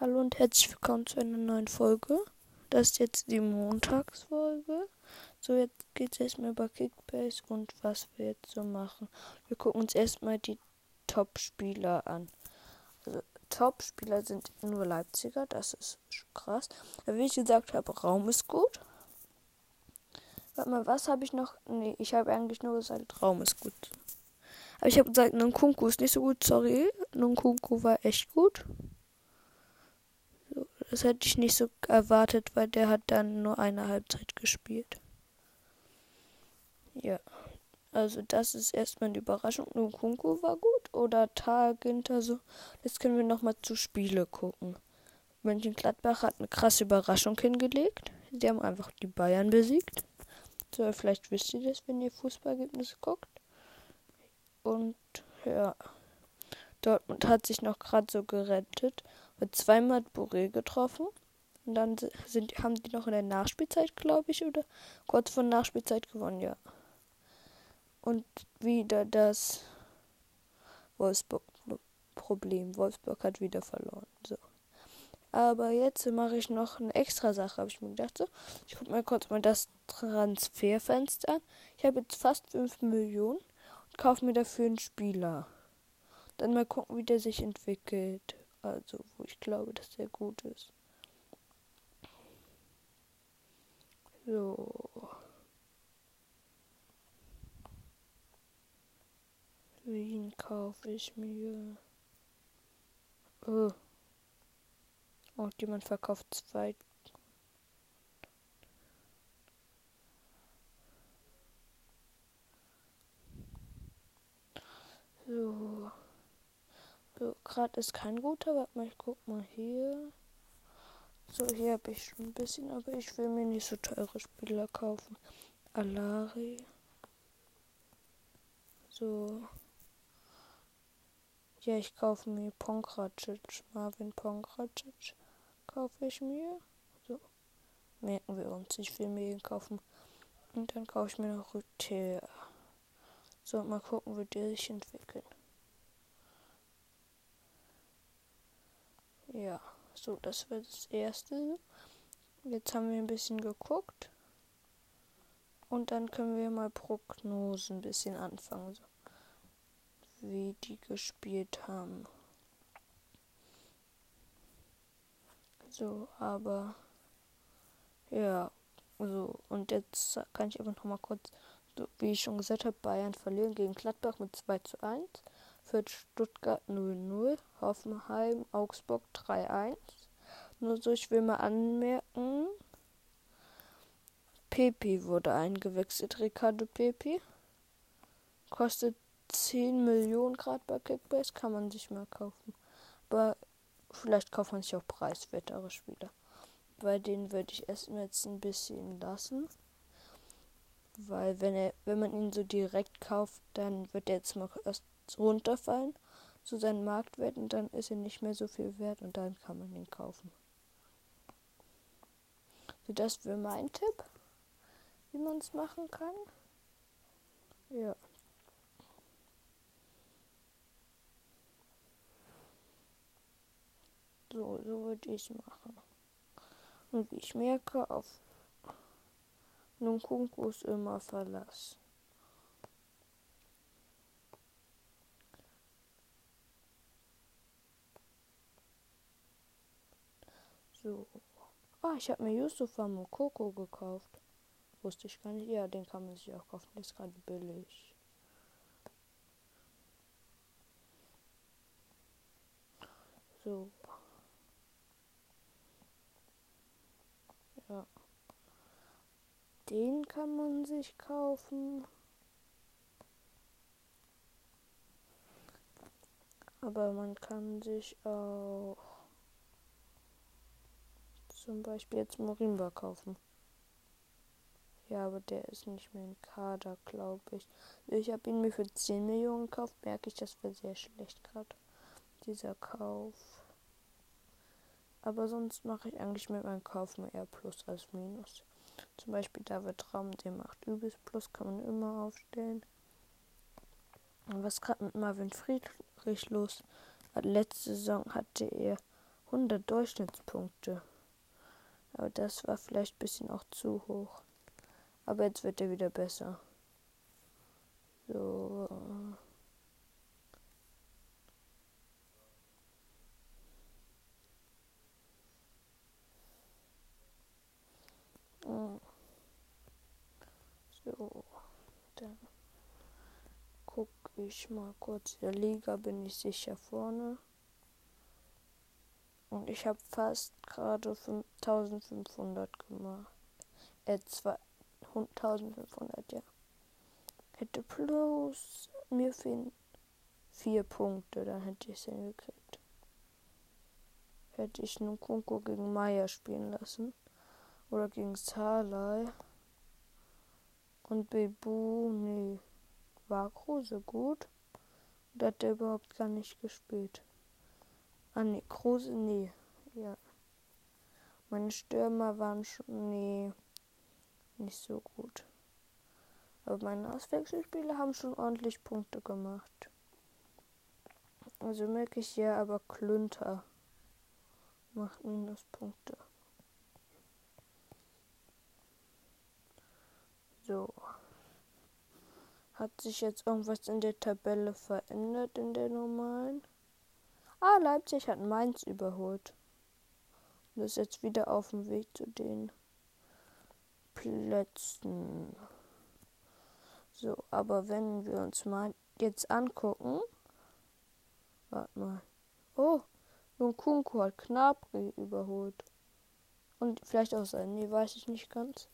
Hallo und herzlich willkommen zu einer neuen Folge. Das ist jetzt die Montagsfolge. So, jetzt geht es erstmal über Kickbase und was wir jetzt so machen. Wir gucken uns erstmal die Top-Spieler an. Also, Top-Spieler sind nur Leipziger, das ist krass. Wie ich gesagt habe, Raum ist gut. Warte mal, was habe ich noch? Nee, ich habe eigentlich nur gesagt, Raum ist gut. Aber ich habe gesagt, Nkunku ist nicht so gut, sorry. Nkunku war echt gut. Das hätte ich nicht so erwartet, weil der hat dann nur eine Halbzeit gespielt. Ja. Also das ist erstmal eine Überraschung. Nkunku war gut oder Targinter so. Jetzt können wir nochmal zu Spiele gucken. Mönchengladbach hat eine krasse Überraschung hingelegt. Sie haben einfach die Bayern besiegt. So, vielleicht wisst ihr das, wenn ihr Fußballergebnisse guckt. Und ja. Dortmund hat sich noch gerade so gerettet. Zweimal Boré getroffen. Und dann sind, haben die noch in der Nachspielzeit, glaube ich, oder kurz vor Nachspielzeit gewonnen, ja. Und wieder das Wolfsburg-Problem. Wolfsburg hat wieder verloren. So. Aber jetzt mache ich noch eine extra Sache, habe ich mir gedacht. So. Ich gucke mal kurz mal das Transferfenster an. Ich habe jetzt fast 5 Millionen und kaufe mir dafür einen Spieler. Dann mal gucken, wie der sich entwickelt. Also, wo ich glaube, dass der gut ist. So. Wen kaufe ich mir? Oh. Und jemand verkauft zwei. So. So, gerade ist kein guter. Warte mal, ich guck mal hier. So, hier habe ich schon ein bisschen, aber ich will mir nicht so teure Spieler kaufen. Alari. So. Ja, ich kaufe mir Pongracic. Marvin Pongracic kaufe ich mir. So. Merken wir uns. Ich will mir ihn kaufen. Und dann kaufe ich mir noch Rüther. So, mal gucken, wie der sich entwickelt. Ja, so, das wird das erste. Jetzt haben wir ein bisschen geguckt. Und dann können wir mal Prognosen ein bisschen anfangen. So. Wie die gespielt haben. So, aber ja, so und jetzt kann ich einfach noch mal kurz, so, wie ich schon gesagt habe, Bayern verlieren gegen Gladbach mit 2 zu 1. Für Stuttgart 0-0, Hoffenheim, Augsburg 3-1. Nur so, ich will mal anmerken, Pepe wurde eingewechselt, Ricardo Pepe. Kostet 10 Millionen Grad bei Kickbase, kann man sich mal kaufen. Aber Vielleicht kauft man sich auch preiswertere Spieler. Bei denen würde ich erstmal jetzt ein bisschen lassen. Weil wenn er, wenn man ihn so direkt kauft, dann wird er jetzt mal erst runterfallen zu seinem Marktwert und dann ist er nicht mehr so viel wert und dann kann man ihn kaufen. So, das wäre mein Tipp, wie man es machen kann. Ja. So, so würde ich machen. Und wie ich merke, auf Nunkunku ist immer Verlass. So. Ah, ich habe mir Yusufa Mokoko gekauft. Wusste ich gar nicht. Ja, den kann man sich auch kaufen. Der ist gerade billig. So. Ja. Den kann man sich kaufen. Aber man kann sich auch zum Beispiel jetzt Morimba kaufen. Ja, aber der ist nicht mehr im Kader, glaube ich. Ich habe ihn mir für 10 Millionen gekauft. Merke ich, das wäre sehr schlecht gerade. Dieser Kauf. Aber sonst mache ich eigentlich mit meinem Kauf mehr eher Plus als Minus. Zum Beispiel David Raum, der macht übelst Plus, kann man immer aufstellen. Und was gerade mit Marvin Friedrich los? Letzte Saison hatte er 100 Durchschnittspunkte. Aber das war vielleicht ein bisschen auch zu hoch. Aber jetzt wird er wieder besser. So. So, dann gucke ich mal kurz. In der Liga bin ich sicher vorne. Und ich habe fast gerade 1500 gemacht. Äh, 1500, ja. Hätte plus mir fehlen vier Punkte, dann hätte ich es hingekriegt. Hätte ich nun Kunko gegen Maya spielen lassen. Oder gegen Salai. Und Bebu, nee. War Kruse gut? Oder hat der überhaupt gar nicht gespielt? Ah, nee, Kruse, nee. Ja. Meine Stürmer waren schon, nee, nicht so gut. Aber meine Auswechselspieler haben schon ordentlich Punkte gemacht. Also merke ich ja, aber Klünter macht Minuspunkte. So. Hat sich jetzt irgendwas in der Tabelle verändert in der normalen? Ah, Leipzig hat Mainz überholt. Und ist jetzt wieder auf dem Weg zu den Plätzen. So, aber wenn wir uns mal jetzt angucken. Warte mal. Oh, nun Kunku hat Knabri überholt. Und vielleicht auch sein. Nee, weiß ich nicht ganz.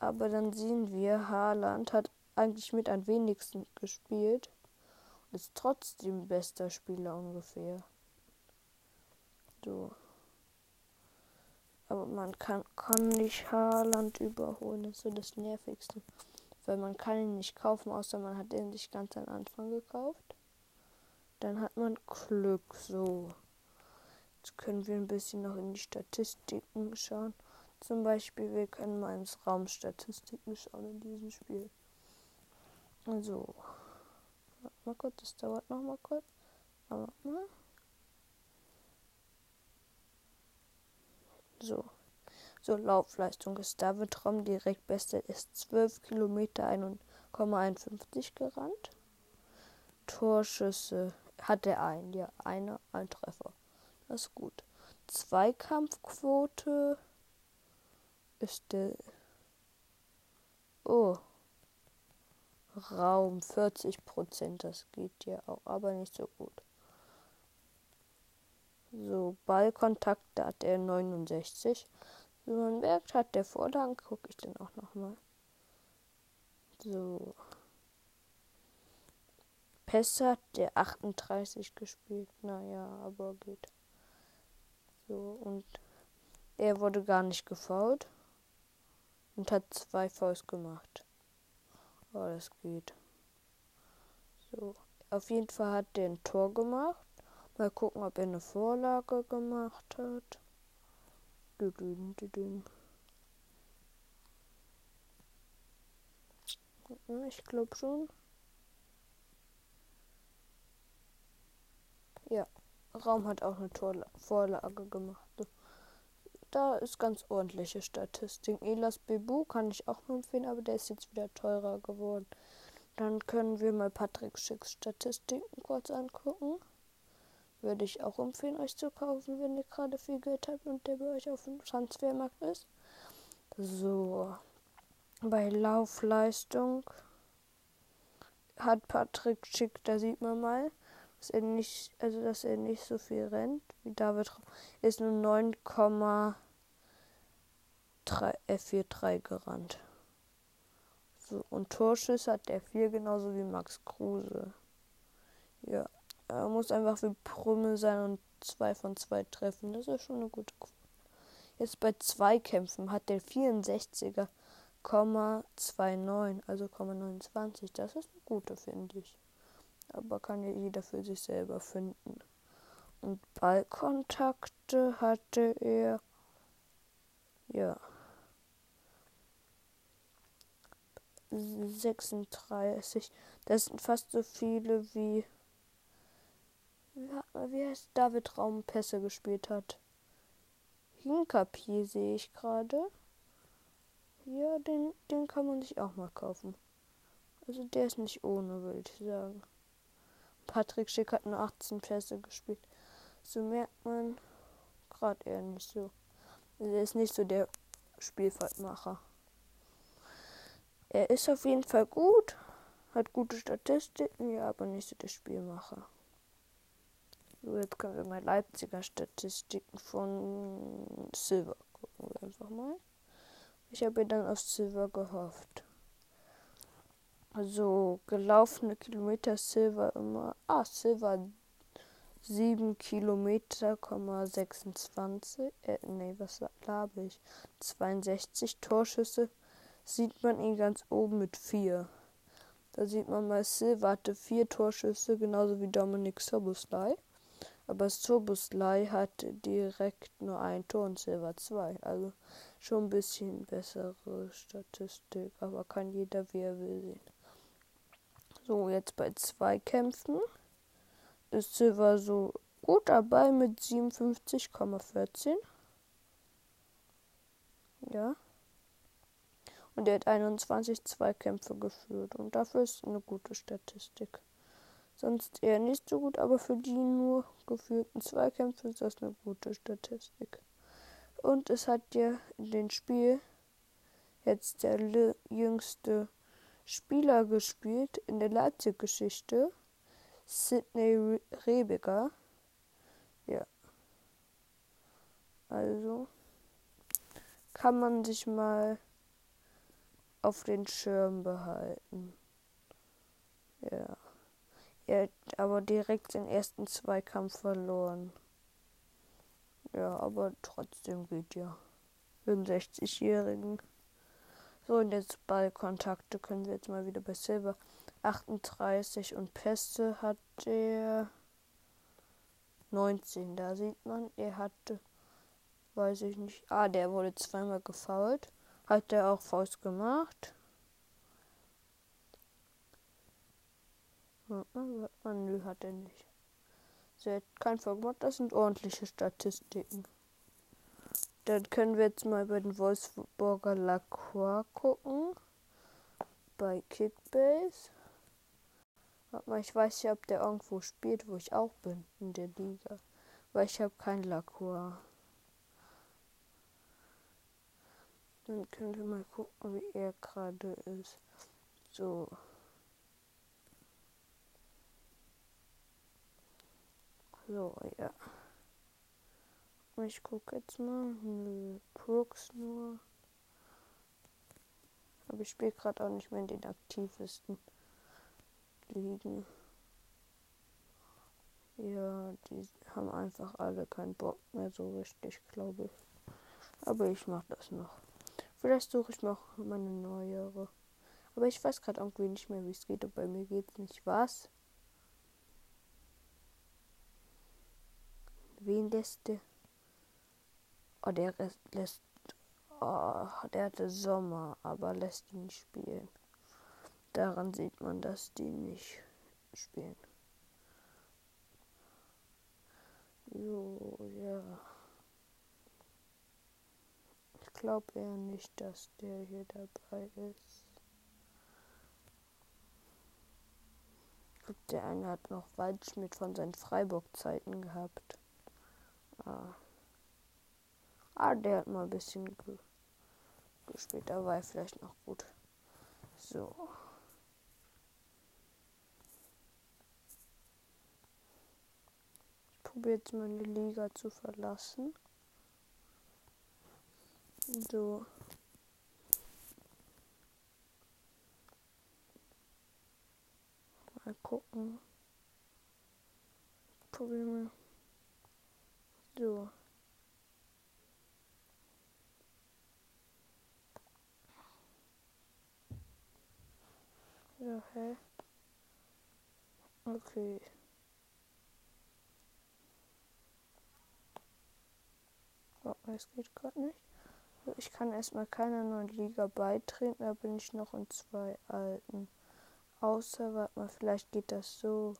Aber dann sehen wir, Haaland hat eigentlich mit am wenigsten gespielt ist trotzdem bester Spieler ungefähr. So. Aber man kann, kann nicht Haaland überholen, das ist so das Nervigste. Weil man kann ihn nicht kaufen, außer man hat ihn sich ganz am Anfang gekauft. Dann hat man Glück, so. Jetzt können wir ein bisschen noch in die Statistiken schauen. Zum Beispiel, wir können mal ins Raumstatistiken schauen in diesem Spiel. Also, mal kurz, das dauert noch mal kurz. Aber, mal. So. So, Laufleistung ist David Rom direkt beste, ist 12 Kilometer 1,51 gerannt. Torschüsse hat er einen, ja, einer, ein Treffer. Das ist gut. Zweikampfquote ist der. Oh. Raum 40 Prozent, das geht ja auch, aber nicht so gut. So, Ballkontakt, da hat er 69. Wie man merkt, hat der Vorlagen, gucke ich den auch nochmal. So. Pässe hat der 38 gespielt. Naja, aber geht. So, und er wurde gar nicht gefault und hat zwei Faust gemacht. Oh, das geht. So, auf jeden Fall hat der ein Tor gemacht. Mal gucken, ob er eine Vorlage gemacht hat. Ich glaube schon. Ja, Raum hat auch eine Tor Vorlage gemacht. Da ist ganz ordentliche Statistik. Elas Bebu kann ich auch nur empfehlen, aber der ist jetzt wieder teurer geworden. Dann können wir mal Patrick Schicks Statistiken kurz angucken. Würde ich auch empfehlen, euch zu kaufen, wenn ihr gerade viel Geld habt und der bei euch auf dem Transfermarkt ist. So. Bei Laufleistung hat Patrick Schick, da sieht man mal, dass er nicht, also dass er nicht so viel rennt wie David. Ist nur 9, 4-3 gerannt. So, und Torschüsse hat der 4 genauso wie Max Kruse. Ja, er muss einfach wie Prümmel sein und 2 von 2 treffen. Das ist schon eine gute Quote. Jetzt bei Zweikämpfen hat der 64er 29, also 29. Das ist eine gute, finde ich. Aber kann ja jeder für sich selber finden. Und Ballkontakte hatte er ja 36. Das sind fast so viele wie wie heißt David Raumpässe gespielt hat. Hinkapier sehe ich gerade. Ja, den, den kann man sich auch mal kaufen. Also der ist nicht ohne, würde ich sagen. Patrick Schick hat nur 18 Pässe gespielt. So merkt man gerade eher nicht so. Also er ist nicht so der Spielfeldmacher. Er ist auf jeden Fall gut, hat gute Statistiken, ja, aber nicht so der Spielmacher. So, jetzt können wir mal Leipziger Statistiken von Silver gucken wir einfach mal. Ich habe dann auf Silver gehofft. Also gelaufene Kilometer Silver immer. Ah, Silver 7 Kilometer, 26. Äh, nee, was habe ich? 62 Torschüsse. Sieht man ihn ganz oben mit 4. Da sieht man mal Silver hatte 4 Torschüsse, genauso wie Dominik Soboslai. Aber Soboslai hatte direkt nur ein Tor und Silver 2. Also schon ein bisschen bessere Statistik. Aber kann jeder, wie er will, sehen. So, jetzt bei Zweikämpfen ist Silver so gut dabei mit 57,14. Ja. Und er hat 21 Zweikämpfe geführt. Und dafür ist eine gute Statistik. Sonst eher nicht so gut, aber für die nur geführten Zweikämpfe ist das eine gute Statistik. Und es hat ja in dem Spiel jetzt der jüngste Spieler gespielt in der Leipzig-Geschichte. Sidney Rebiger. Ja. Also kann man sich mal auf den Schirm behalten. Ja. Er hat aber direkt den ersten Zweikampf verloren. Ja, aber trotzdem geht ja. Für einen 60-Jährigen. So, und jetzt Ballkontakte können wir jetzt mal wieder bei Silber. 38 und Pässe hat er 19. Da sieht man, er hatte, weiß ich nicht, ah, der wurde zweimal gefault. Hat er auch Faust gemacht. Nö, hat er nicht. Sie hat kein gemacht, das sind ordentliche Statistiken. Dann können wir jetzt mal bei den Wolfsburger Lacroix gucken. Bei Kickbase. Warte mal, ich weiß ja, ob der irgendwo spielt, wo ich auch bin, in der Liga. Weil ich habe kein Lacroix. Dann können wir mal gucken, wie er gerade ist. So. So, ja. Ich gucke jetzt mal. Nö, Crooks nur. Aber ich spiele gerade auch nicht mehr in den aktivsten Ligen. Ja, die haben einfach alle keinen Bock mehr so richtig, glaube ich. Aber ich mache das noch. Vielleicht suche ich noch meine neuere. Aber ich weiß gerade irgendwie nicht mehr, wie es geht. Und bei mir geht es nicht. Was? Wen lässt der? Oh, der lässt. Oh, der hatte Sommer, aber lässt ihn nicht spielen. Daran sieht man, dass die nicht spielen. Jo, ja. Glaube eher nicht, dass der hier dabei ist. Der eine hat noch Waldschmidt von seinen Freiburg-Zeiten gehabt. Ah. ah, der hat mal ein bisschen ge gespielt. Da war er vielleicht noch gut. So. Ich probiere jetzt meine Liga zu verlassen. So. Mal gucken. Probieren wir. So. Ja, hä? Okay. Oh, es geht gerade nicht. Ich kann erstmal keiner neuen Liga beitreten, da bin ich noch in zwei alten. Außer, warte mal, vielleicht geht das so.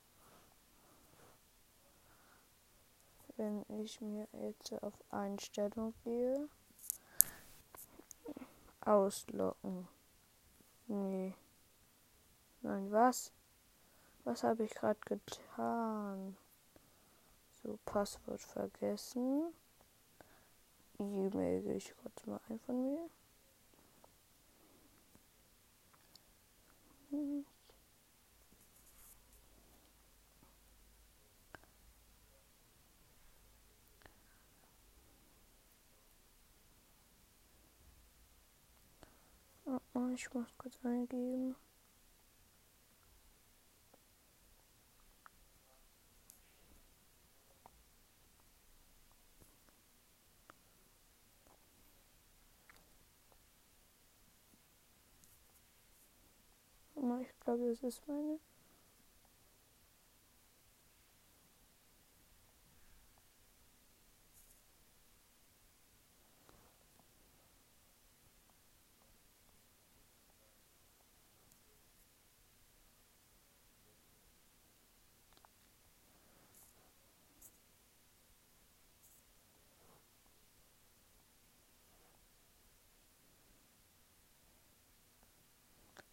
wenn ich mir jetzt auf Einstellung gehe. Auslocken. Nee. Nein, was? Was habe ich gerade getan? So, Passwort vergessen. E-Mail ich kurz mal ein von mir. Ich muss kurz eingeben. Ich glaube, das ist meine.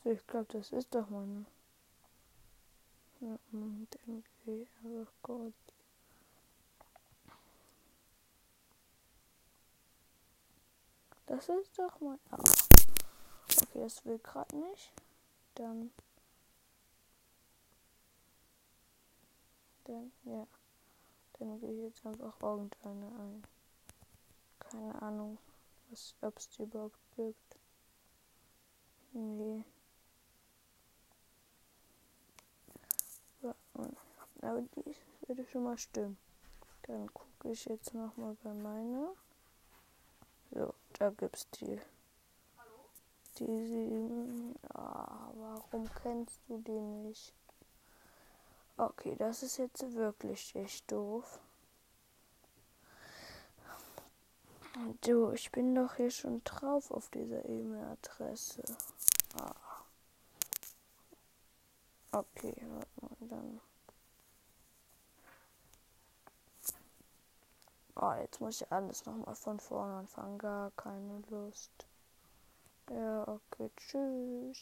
Ich glaube, das ist doch meine. Ja, gehe ich einfach kurz. Das ist doch mein. Ah. Okay, das will gerade nicht. Dann. Dann, ja. Dann gehe ich jetzt einfach irgendeine ein. Keine Ahnung, ob es die überhaupt gibt. Nee. Aber die würde schon mal stimmen. Dann gucke ich jetzt nochmal bei meiner. So, da gibt's die. Die sieben. Ah, warum kennst du die nicht? Okay, das ist jetzt wirklich echt doof. Du, ich bin doch hier schon drauf auf dieser E-Mail-Adresse. Ah. Okay, warte mal, dann. Oh, jetzt muss ich alles nochmal von vorne anfangen. Gar keine Lust. Ja, okay, tschüss.